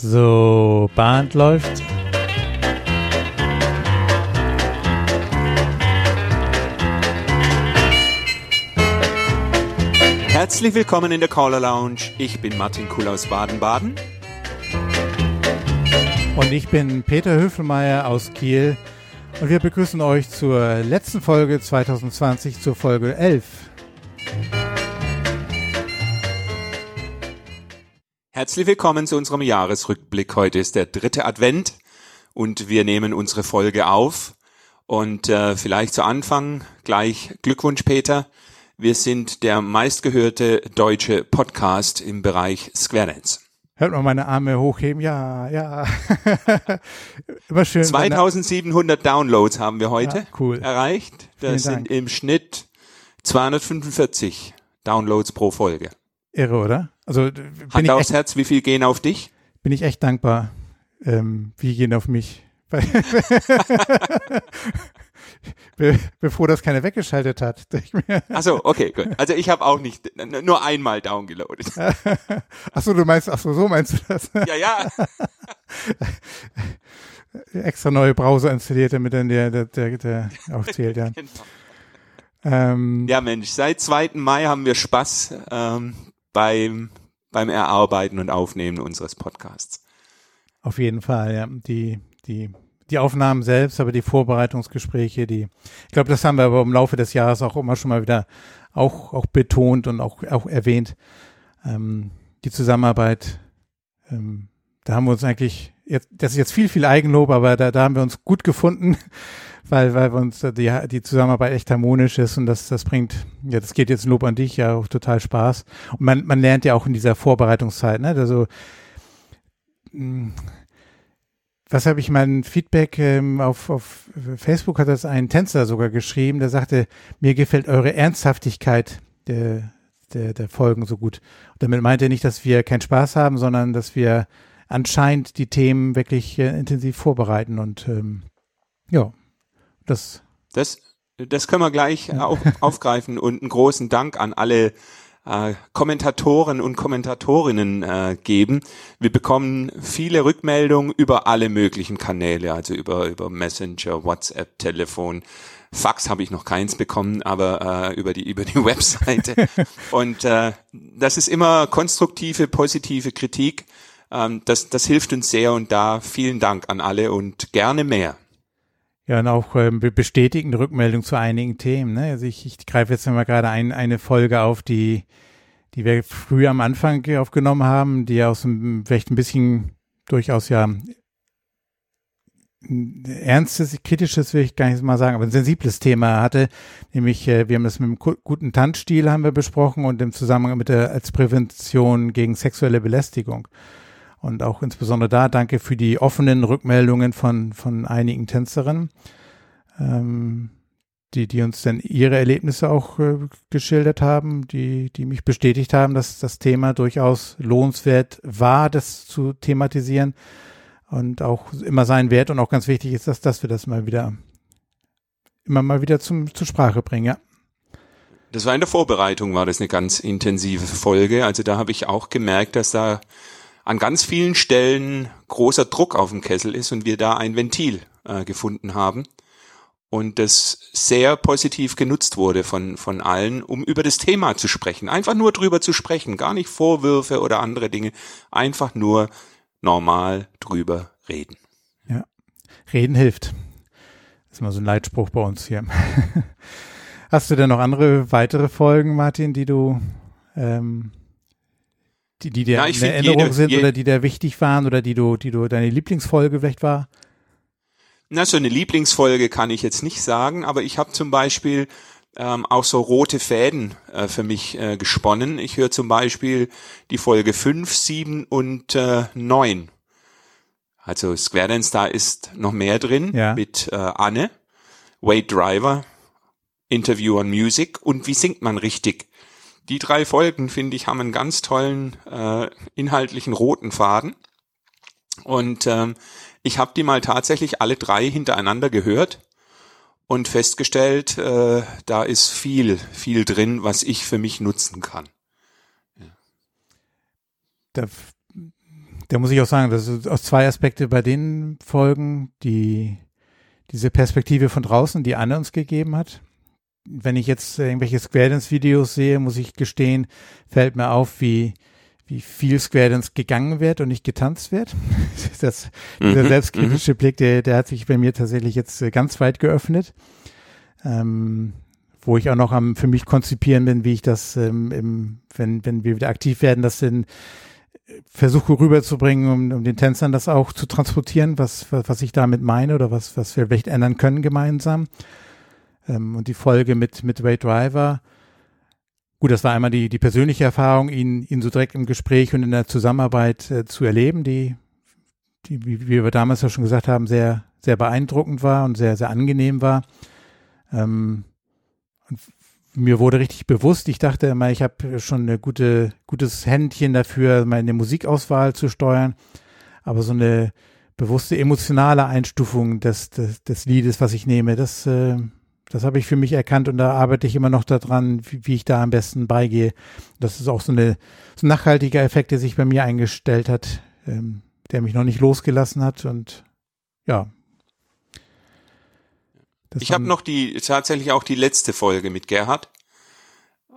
So, Band läuft. Herzlich willkommen in der Caller Lounge. Ich bin Martin Kuhl aus Baden-Baden. Und ich bin Peter Höfelmeier aus Kiel. Und wir begrüßen euch zur letzten Folge 2020, zur Folge 11. Herzlich willkommen zu unserem Jahresrückblick. Heute ist der dritte Advent und wir nehmen unsere Folge auf. Und äh, vielleicht zu Anfang gleich Glückwunsch, Peter. Wir sind der meistgehörte deutsche Podcast im Bereich Square Dance. Hört mal meine Arme hochheben. Ja, ja. Immer schön. 2700 Downloads haben wir heute ja, cool. erreicht. Das sind im Schnitt 245 Downloads pro Folge. Irre, oder? Also Hand aufs echt, Herz, wie viel gehen auf dich? Bin ich echt dankbar. Ähm, wie gehen auf mich? Be bevor das keiner weggeschaltet hat. ach so, okay, gut. Also ich habe auch nicht nur einmal downgeloadet. ach so, du meinst, ach so, so meinst du das? ja, ja. Extra neue Browser installiert, damit dann der, der, der, der aufzählt, ja. genau. Ähm, ja, Mensch, seit 2. Mai haben wir Spaß ähm, beim, beim Erarbeiten und Aufnehmen unseres Podcasts. Auf jeden Fall, ja. Die, die, die Aufnahmen selbst, aber die Vorbereitungsgespräche, die, ich glaube, das haben wir aber im Laufe des Jahres auch immer schon mal wieder auch, auch betont und auch, auch erwähnt. Ähm, die Zusammenarbeit, ähm, da haben wir uns eigentlich, jetzt, das ist jetzt viel, viel Eigenlob, aber da, da haben wir uns gut gefunden weil, weil wir uns die, die Zusammenarbeit echt harmonisch ist und das, das bringt, ja, das geht jetzt Lob an dich, ja, auch total Spaß. Und man, man lernt ja auch in dieser Vorbereitungszeit, ne, also, hm, was habe ich mein Feedback ähm, auf, auf Facebook hat das ein Tänzer sogar geschrieben, der sagte, mir gefällt eure Ernsthaftigkeit der, der, der Folgen so gut. Und damit meint er nicht, dass wir keinen Spaß haben, sondern dass wir anscheinend die Themen wirklich äh, intensiv vorbereiten und ähm, ja, das, das, das können wir gleich ja. auf, aufgreifen und einen großen Dank an alle äh, Kommentatoren und Kommentatorinnen äh, geben. Wir bekommen viele Rückmeldungen über alle möglichen Kanäle, also über, über Messenger, WhatsApp, Telefon. Fax habe ich noch keins bekommen, aber äh, über die über die Webseite. und äh, das ist immer konstruktive, positive Kritik. Ähm, das, das hilft uns sehr und da vielen Dank an alle und gerne mehr. Ja, und auch ähm, bestätigende Rückmeldung zu einigen Themen. Ne? Also ich, ich greife jetzt mal gerade ein, eine Folge auf, die, die wir früher am Anfang aufgenommen haben, die ja aus einem, vielleicht ein bisschen durchaus ja ernstes, kritisches will ich gar nicht mal sagen, aber ein sensibles Thema hatte, nämlich äh, wir haben das mit dem guten Tanzstil haben wir besprochen und im Zusammenhang mit der als Prävention gegen sexuelle Belästigung. Und auch insbesondere da danke für die offenen Rückmeldungen von, von einigen Tänzerinnen, ähm, die, die uns dann ihre Erlebnisse auch äh, geschildert haben, die, die mich bestätigt haben, dass das Thema durchaus lohnenswert war, das zu thematisieren und auch immer sein Wert und auch ganz wichtig ist, dass, dass wir das mal wieder immer mal wieder zum, zur Sprache bringen, ja. Das war in der Vorbereitung, war das eine ganz intensive Folge. Also da habe ich auch gemerkt, dass da an ganz vielen Stellen großer Druck auf dem Kessel ist und wir da ein Ventil äh, gefunden haben und das sehr positiv genutzt wurde von, von allen, um über das Thema zu sprechen. Einfach nur drüber zu sprechen, gar nicht Vorwürfe oder andere Dinge, einfach nur normal drüber reden. Ja, reden hilft. Das ist mal so ein Leitspruch bei uns hier. Hast du denn noch andere weitere Folgen, Martin, die du ähm, die, die dir in Erinnerung jede, sind jede, oder die dir wichtig waren oder die du, die du deine Lieblingsfolge vielleicht war? Na, so eine Lieblingsfolge kann ich jetzt nicht sagen, aber ich habe zum Beispiel ähm, auch so rote Fäden äh, für mich äh, gesponnen. Ich höre zum Beispiel die Folge 5, 7 und äh, 9. Also Square Dance, da ist noch mehr drin ja. mit äh, Anne, Wade Driver, Interview on Music und wie singt man richtig die drei Folgen, finde ich, haben einen ganz tollen äh, inhaltlichen roten Faden. Und ähm, ich habe die mal tatsächlich alle drei hintereinander gehört und festgestellt, äh, da ist viel, viel drin, was ich für mich nutzen kann. Ja. Da da muss ich auch sagen, dass es aus zwei Aspekte bei den Folgen, die diese Perspektive von draußen, die Anne uns gegeben hat. Wenn ich jetzt irgendwelche Square Dance Videos sehe, muss ich gestehen, fällt mir auf, wie wie viel Square Dance gegangen wird und nicht getanzt wird. das, dieser mhm, selbstkritische mhm. Blick, der, der hat sich bei mir tatsächlich jetzt äh, ganz weit geöffnet. Ähm, wo ich auch noch am für mich konzipieren bin, wie ich das, ähm, im, wenn, wenn wir wieder aktiv werden, das in versuche rüberzubringen, um, um den Tänzern das auch zu transportieren, was, was, was ich damit meine oder was, was wir vielleicht ändern können gemeinsam. Ähm, und die Folge mit, mit Ray Driver, Gut, das war einmal die, die persönliche Erfahrung, ihn, ihn so direkt im Gespräch und in der Zusammenarbeit äh, zu erleben, die, die, wie, wir damals ja schon gesagt haben, sehr, sehr beeindruckend war und sehr, sehr angenehm war. Ähm, mir wurde richtig bewusst, ich dachte immer, ich habe schon eine gute, gutes Händchen dafür, meine Musikauswahl zu steuern, aber so eine bewusste emotionale Einstufung des, des, des Liedes, was ich nehme, das, äh, das habe ich für mich erkannt und da arbeite ich immer noch daran, wie, wie ich da am besten beigehe. Das ist auch so, eine, so ein nachhaltiger Effekt, der sich bei mir eingestellt hat, ähm, der mich noch nicht losgelassen hat und ja. Das ich habe noch die tatsächlich auch die letzte Folge mit Gerhard,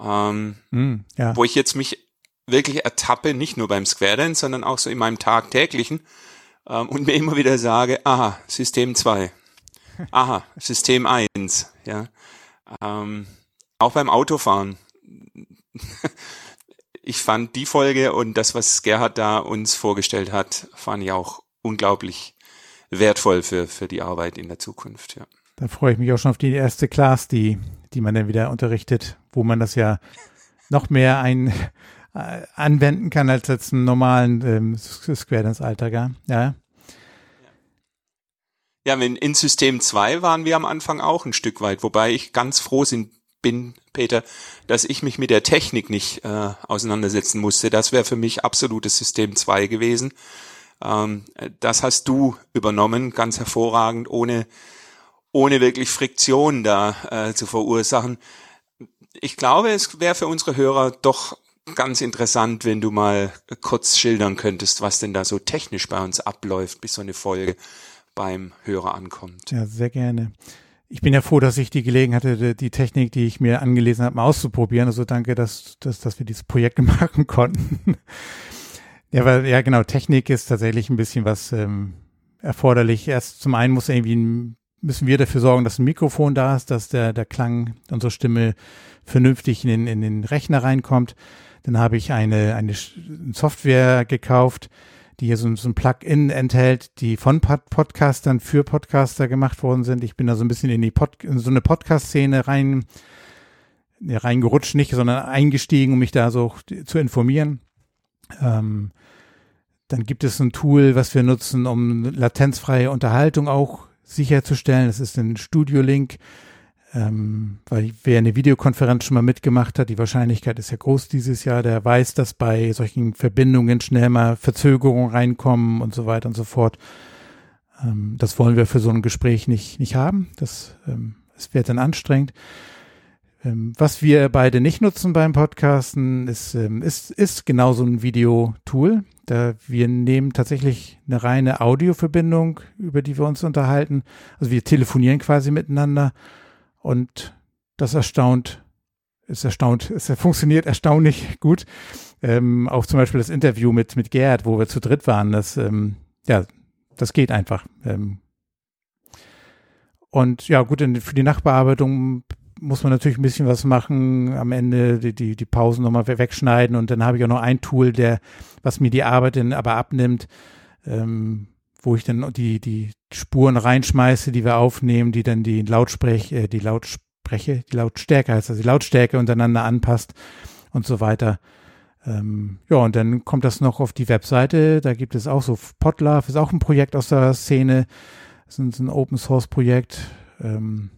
ähm, mm, ja. wo ich jetzt mich wirklich ertappe, nicht nur beim Square Dance, sondern auch so in meinem tagtäglichen ähm, und mir immer wieder sage, aha, System 2 Aha, System 1, ja. Ähm, auch beim Autofahren. ich fand die Folge und das, was Gerhard da uns vorgestellt hat, fand ich auch unglaublich wertvoll für, für die Arbeit in der Zukunft, ja. Da freue ich mich auch schon auf die erste Class, die, die man dann wieder unterrichtet, wo man das ja noch mehr ein, äh, anwenden kann als jetzt im normalen ähm, Square Dance Alltag, ja. Ja, in, System 2 waren wir am Anfang auch ein Stück weit, wobei ich ganz froh bin, Peter, dass ich mich mit der Technik nicht äh, auseinandersetzen musste. Das wäre für mich absolutes System 2 gewesen. Ähm, das hast du übernommen, ganz hervorragend, ohne, ohne wirklich Friktion da äh, zu verursachen. Ich glaube, es wäre für unsere Hörer doch ganz interessant, wenn du mal kurz schildern könntest, was denn da so technisch bei uns abläuft, bis so eine Folge beim Hörer ankommt. Ja, sehr gerne. Ich bin ja froh, dass ich die Gelegenheit hatte, die Technik, die ich mir angelesen habe, mal auszuprobieren. Also danke, dass, dass, dass wir dieses Projekt machen konnten. ja, weil, ja, genau, Technik ist tatsächlich ein bisschen was ähm, erforderlich. Erst zum einen muss irgendwie müssen wir dafür sorgen, dass ein Mikrofon da ist, dass der, der Klang unserer Stimme vernünftig in den, in den Rechner reinkommt. Dann habe ich eine, eine Software gekauft, die hier so, so ein Plugin enthält, die von Pod Podcastern für Podcaster gemacht worden sind. Ich bin da so ein bisschen in die Pod in so eine Podcast-Szene rein, ja, reingerutscht nicht, sondern eingestiegen, um mich da so zu informieren. Ähm, dann gibt es ein Tool, was wir nutzen, um latenzfreie Unterhaltung auch sicherzustellen. Das ist ein Studio Link ähm, weil wer eine Videokonferenz schon mal mitgemacht hat, die Wahrscheinlichkeit ist ja groß dieses Jahr, der weiß, dass bei solchen Verbindungen schnell mal Verzögerungen reinkommen und so weiter und so fort. Ähm, das wollen wir für so ein Gespräch nicht, nicht haben. Das, ähm, es wird dann anstrengend. Ähm, was wir beide nicht nutzen beim Podcasten, ist, ähm, ist, ist genau so ein Videotool. Da wir nehmen tatsächlich eine reine Audioverbindung, über die wir uns unterhalten. Also wir telefonieren quasi miteinander und das erstaunt, ist erstaunt, es funktioniert erstaunlich gut. Ähm, auch zum Beispiel das Interview mit, mit Gerd, wo wir zu dritt waren, das, ähm, ja, das geht einfach. Ähm, und ja, gut, für die Nachbearbeitung muss man natürlich ein bisschen was machen, am Ende die, die, die Pausen nochmal wegschneiden und dann habe ich auch noch ein Tool, der, was mir die Arbeit dann aber abnimmt, ähm, wo ich dann die, die Spuren reinschmeiße, die wir aufnehmen, die dann die Lautsprech, äh, die Lautspreche, die Lautstärke heißt also die Lautstärke untereinander anpasst und so weiter. Ähm, ja, und dann kommt das noch auf die Webseite. Da gibt es auch so Podlove, ist auch ein Projekt aus der Szene. Das ist ein Open Source Projekt. Ähm,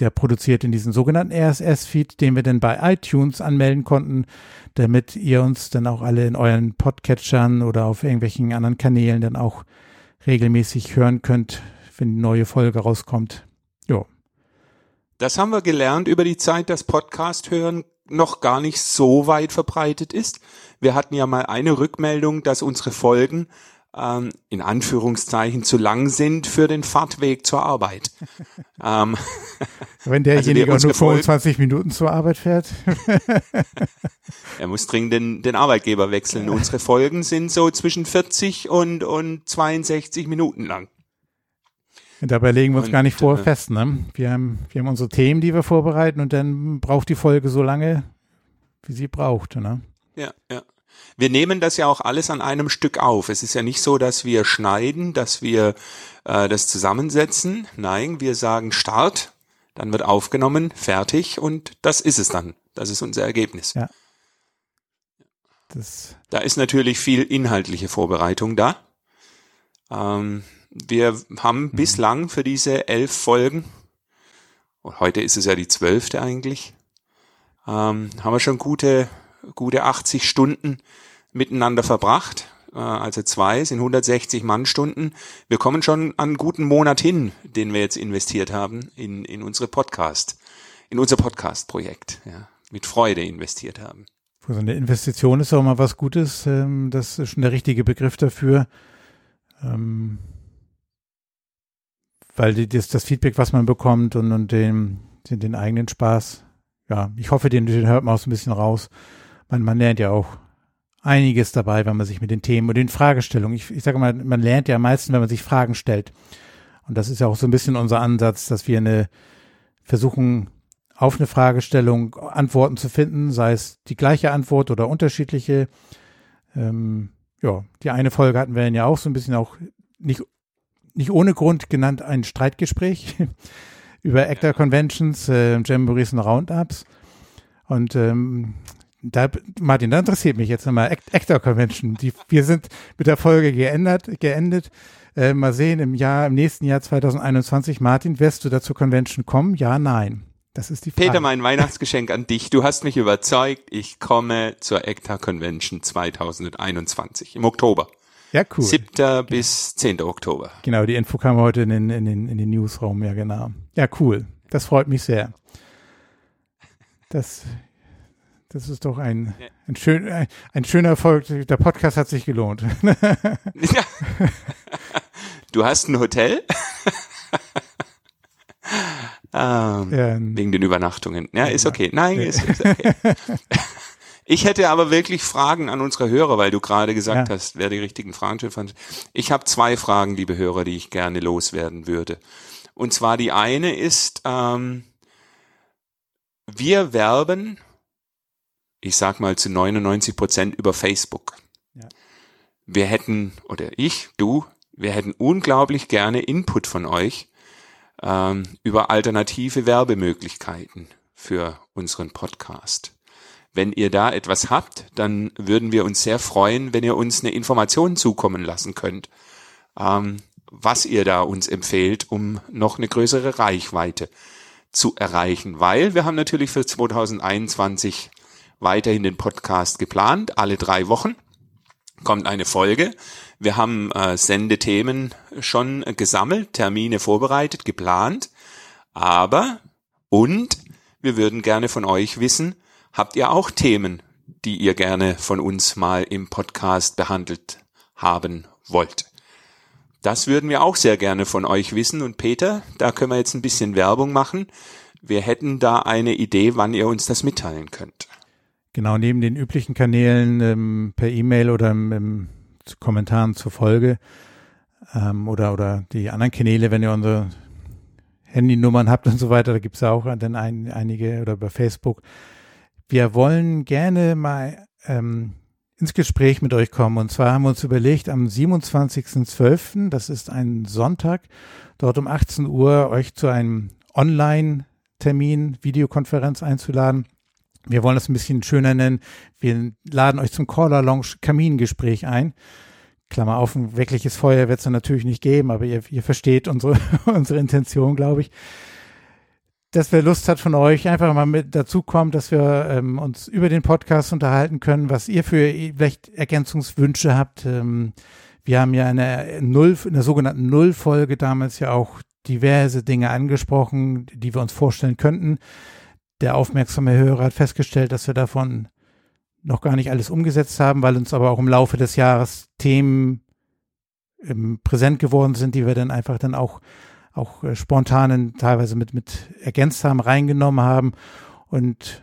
der produziert in diesen sogenannten RSS-Feed, den wir dann bei iTunes anmelden konnten, damit ihr uns dann auch alle in euren Podcatchern oder auf irgendwelchen anderen Kanälen dann auch regelmäßig hören könnt, wenn die neue Folge rauskommt. Ja. Das haben wir gelernt über die Zeit, dass Podcast hören noch gar nicht so weit verbreitet ist. Wir hatten ja mal eine Rückmeldung, dass unsere Folgen ähm, in Anführungszeichen zu lang sind für den Fahrtweg zur Arbeit. ähm, Wenn derjenige also der nur 25 Folgen, Minuten zur Arbeit fährt. er muss dringend den, den Arbeitgeber wechseln. Unsere Folgen sind so zwischen 40 und, und 62 Minuten lang. Und dabei legen wir uns und, gar nicht vor äh, fest, ne? Wir haben, wir haben unsere Themen, die wir vorbereiten und dann braucht die Folge so lange, wie sie braucht, ne? Ja, ja. Wir nehmen das ja auch alles an einem Stück auf. Es ist ja nicht so, dass wir schneiden, dass wir äh, das zusammensetzen. Nein, wir sagen Start, dann wird aufgenommen, fertig und das ist es dann. Das ist unser Ergebnis. Ja. Das da ist natürlich viel inhaltliche Vorbereitung da. Ähm, wir haben mhm. bislang für diese elf Folgen, und heute ist es ja die zwölfte eigentlich, ähm, haben wir schon gute, gute 80 Stunden miteinander verbracht. Äh, also zwei sind 160 Mannstunden. Wir kommen schon an einen guten Monat hin, den wir jetzt investiert haben in, in unsere Podcast, in unser Podcast-Projekt, ja, mit Freude investiert haben. So eine Investition ist auch mal was Gutes. Ähm, das ist schon der richtige Begriff dafür. Ähm, weil das, das Feedback, was man bekommt und, und den, den, den eigenen Spaß, ja, ich hoffe, den, den hört man auch so ein bisschen raus. Man, man lernt ja auch einiges dabei, wenn man sich mit den Themen und den Fragestellungen, ich, ich sage mal, man lernt ja am meisten, wenn man sich Fragen stellt. Und das ist ja auch so ein bisschen unser Ansatz, dass wir eine versuchen, auf eine Fragestellung Antworten zu finden, sei es die gleiche Antwort oder unterschiedliche. Ähm, ja, die eine Folge hatten wir ja auch so ein bisschen auch nicht nicht ohne Grund genannt ein Streitgespräch über Actor Conventions, äh, Jamborees und Roundups. Und ähm, da, Martin, da interessiert mich jetzt nochmal Actor Convention. Die, wir sind mit der Folge geändert, geendet. Äh, mal sehen, im Jahr, im nächsten Jahr 2021, Martin, wirst du da zur Convention kommen? Ja, nein. Das ist die Frage. Peter, mein Weihnachtsgeschenk an dich. Du hast mich überzeugt. Ich komme zur ECTA Convention 2021 im Oktober. Ja, cool. 7. bis 10. Oktober. Genau, die Info kam heute in den, in den, in den Newsraum, ja, genau. Ja, cool. Das freut mich sehr. Das, das ist doch ein, ein, schön, ein, ein schöner Erfolg. Der Podcast hat sich gelohnt. Ja. Du hast ein Hotel? ähm, ja, wegen den Übernachtungen. Ja, ist okay. Nein, ist, ist okay. Ich hätte aber wirklich Fragen an unsere Hörer, weil du gerade gesagt ja. hast, wer die richtigen Fragen fand. Ich habe zwei Fragen, liebe Hörer, die ich gerne loswerden würde. Und zwar die eine ist, ähm, wir werben, ich sag mal zu 99 Prozent über Facebook. Ja. Wir hätten, oder ich, du, wir hätten unglaublich gerne Input von euch ähm, über alternative Werbemöglichkeiten für unseren Podcast. Wenn ihr da etwas habt, dann würden wir uns sehr freuen, wenn ihr uns eine Information zukommen lassen könnt, ähm, was ihr da uns empfehlt, um noch eine größere Reichweite zu erreichen. Weil wir haben natürlich für 2021 weiterhin den Podcast geplant. Alle drei Wochen kommt eine Folge. Wir haben äh, Sendethemen schon gesammelt, Termine vorbereitet, geplant. Aber und wir würden gerne von euch wissen, Habt ihr auch Themen, die ihr gerne von uns mal im Podcast behandelt haben wollt? Das würden wir auch sehr gerne von euch wissen. Und Peter, da können wir jetzt ein bisschen Werbung machen. Wir hätten da eine Idee, wann ihr uns das mitteilen könnt. Genau, neben den üblichen Kanälen ähm, per E-Mail oder im, im Kommentaren zur Folge ähm, oder, oder die anderen Kanäle, wenn ihr unsere Handynummern habt und so weiter, da gibt es auch dann ein, einige oder über Facebook wir wollen gerne mal ähm, ins Gespräch mit euch kommen. Und zwar haben wir uns überlegt, am 27.12., das ist ein Sonntag, dort um 18 Uhr euch zu einem Online-Termin, Videokonferenz einzuladen. Wir wollen das ein bisschen schöner nennen. Wir laden euch zum Caller Lounge Kamingespräch ein. Klammer auf, ein wirkliches Feuer wird es natürlich nicht geben, aber ihr, ihr versteht unsere, unsere Intention, glaube ich dass wer Lust hat von euch, einfach mal mit dazu kommt, dass wir ähm, uns über den Podcast unterhalten können, was ihr für vielleicht Ergänzungswünsche habt. Ähm, wir haben ja eine Null, in der sogenannten Nullfolge damals ja auch diverse Dinge angesprochen, die wir uns vorstellen könnten. Der aufmerksame Hörer hat festgestellt, dass wir davon noch gar nicht alles umgesetzt haben, weil uns aber auch im Laufe des Jahres Themen ähm, präsent geworden sind, die wir dann einfach dann auch auch äh, spontan teilweise mit mit ergänzt haben, reingenommen haben und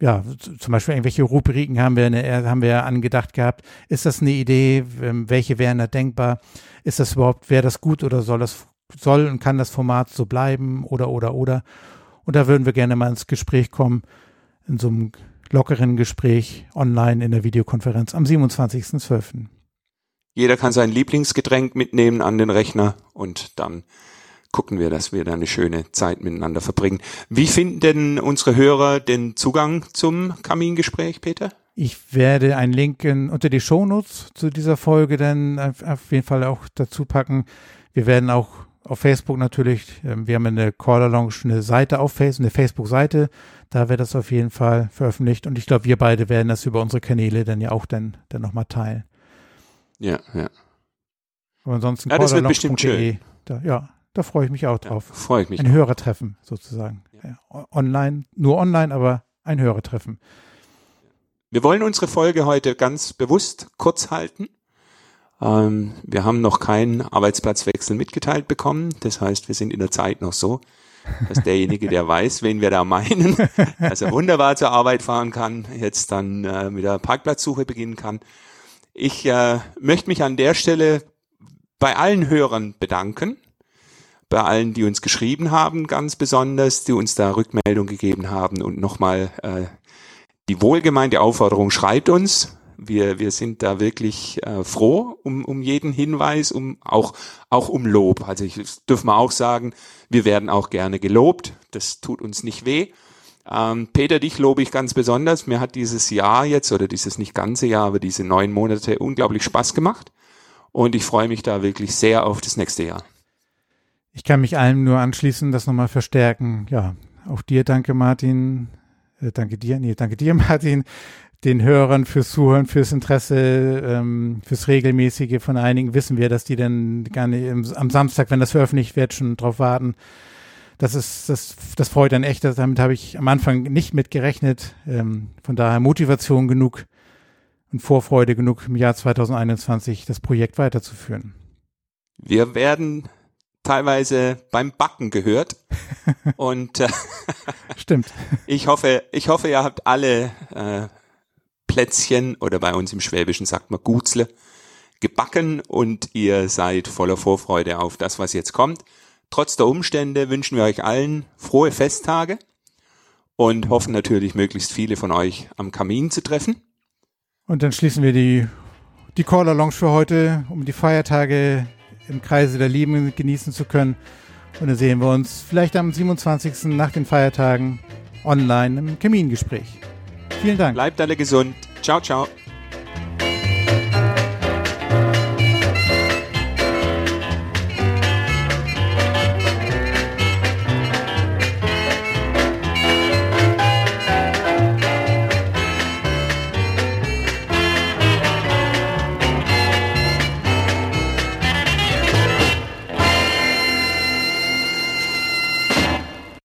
ja, zum Beispiel irgendwelche Rubriken haben wir, haben wir angedacht gehabt. Ist das eine Idee? Ähm, welche wären da denkbar? Ist das überhaupt, wäre das gut oder soll das, soll und kann das Format so bleiben oder, oder, oder? Und da würden wir gerne mal ins Gespräch kommen, in so einem lockeren Gespräch online in der Videokonferenz am 27.12. Jeder kann sein Lieblingsgetränk mitnehmen an den Rechner und dann gucken wir, dass wir da eine schöne Zeit miteinander verbringen. Wie finden denn unsere Hörer den Zugang zum Kamingespräch, Peter? Ich werde einen Link in, unter die Shownotes zu dieser Folge dann auf jeden Fall auch dazu packen. Wir werden auch auf Facebook natürlich, ähm, wir haben eine Caller Lounge, eine Seite auf Facebook, eine Facebook-Seite, da wird das auf jeden Fall veröffentlicht und ich glaube, wir beide werden das über unsere Kanäle dann ja auch dann, dann nochmal teilen. Ja, ja. Aber ansonsten ja, das wird bestimmt schön. Da, ja, da freue ich mich auch drauf. Ja, freue ich mich. Ein Hörertreffen sozusagen. Ja. Online, nur online, aber ein Hörertreffen. Wir wollen unsere Folge heute ganz bewusst kurz halten. Ähm, wir haben noch keinen Arbeitsplatzwechsel mitgeteilt bekommen. Das heißt, wir sind in der Zeit noch so, dass derjenige, der weiß, wen wir da meinen, dass er wunderbar zur Arbeit fahren kann, jetzt dann äh, mit der Parkplatzsuche beginnen kann. Ich äh, möchte mich an der Stelle bei allen Hörern bedanken, bei allen, die uns geschrieben haben, ganz besonders, die uns da Rückmeldung gegeben haben und nochmal äh, die wohlgemeinte Aufforderung, schreibt uns. Wir, wir sind da wirklich äh, froh um, um jeden Hinweis, um auch, auch um Lob. Also ich dürfen wir auch sagen, wir werden auch gerne gelobt. Das tut uns nicht weh. Ähm, Peter, dich lobe ich ganz besonders. Mir hat dieses Jahr jetzt, oder dieses nicht ganze Jahr, aber diese neun Monate unglaublich Spaß gemacht. Und ich freue mich da wirklich sehr auf das nächste Jahr. Ich kann mich allem nur anschließen, das nochmal verstärken. Ja, auch dir danke, Martin. Äh, danke dir, nee, danke dir, Martin. Den Hörern fürs Zuhören, fürs Interesse, ähm, fürs Regelmäßige. Von einigen wissen wir, dass die dann gerne im, am Samstag, wenn das veröffentlicht wird, schon drauf warten. Das ist, das, das freut dann echt. Damit habe ich am Anfang nicht mit gerechnet. Ähm, von daher Motivation genug und Vorfreude genug im Jahr 2021 das Projekt weiterzuführen. Wir werden teilweise beim Backen gehört. Und äh, stimmt. Ich hoffe, ich hoffe, ihr habt alle äh, Plätzchen oder bei uns im Schwäbischen sagt man Gutzle gebacken und ihr seid voller Vorfreude auf das, was jetzt kommt. Trotz der Umstände wünschen wir euch allen frohe Festtage und hoffen natürlich, möglichst viele von euch am Kamin zu treffen. Und dann schließen wir die, die Caller Lounge für heute, um die Feiertage im Kreise der Lieben genießen zu können. Und dann sehen wir uns vielleicht am 27. nach den Feiertagen online im Kamingespräch. Vielen Dank. Bleibt alle gesund. Ciao, ciao.